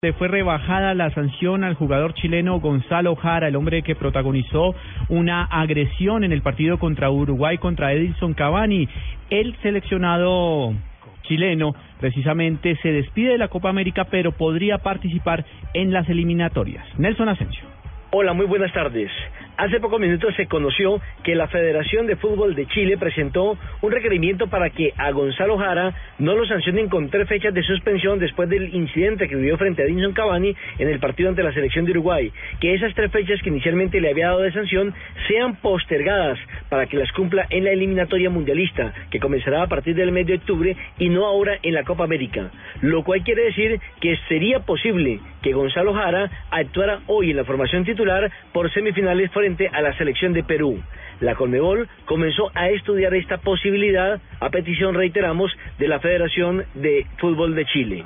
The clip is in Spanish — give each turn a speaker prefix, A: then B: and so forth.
A: Le fue rebajada la sanción al jugador chileno Gonzalo Jara, el hombre que protagonizó una agresión en el partido contra Uruguay contra Edilson Cavani. El seleccionado chileno precisamente se despide de la Copa América, pero podría participar en las eliminatorias. Nelson Asensio.
B: Hola, muy buenas tardes. Hace pocos minutos se conoció que la Federación de Fútbol de Chile presentó un requerimiento para que a Gonzalo Jara no lo sancionen con tres fechas de suspensión después del incidente que vivió frente a Dinson Cavani en el partido ante la selección de Uruguay. Que esas tres fechas que inicialmente le había dado de sanción sean postergadas para que las cumpla en la eliminatoria mundialista, que comenzará a partir del mes de octubre y no ahora en la Copa América. Lo cual quiere decir que sería posible que Gonzalo Jara actuara hoy en la formación titular por semifinales frente a la selección de Perú. La Conmebol comenzó a estudiar esta posibilidad a petición, reiteramos, de la Federación de Fútbol de Chile.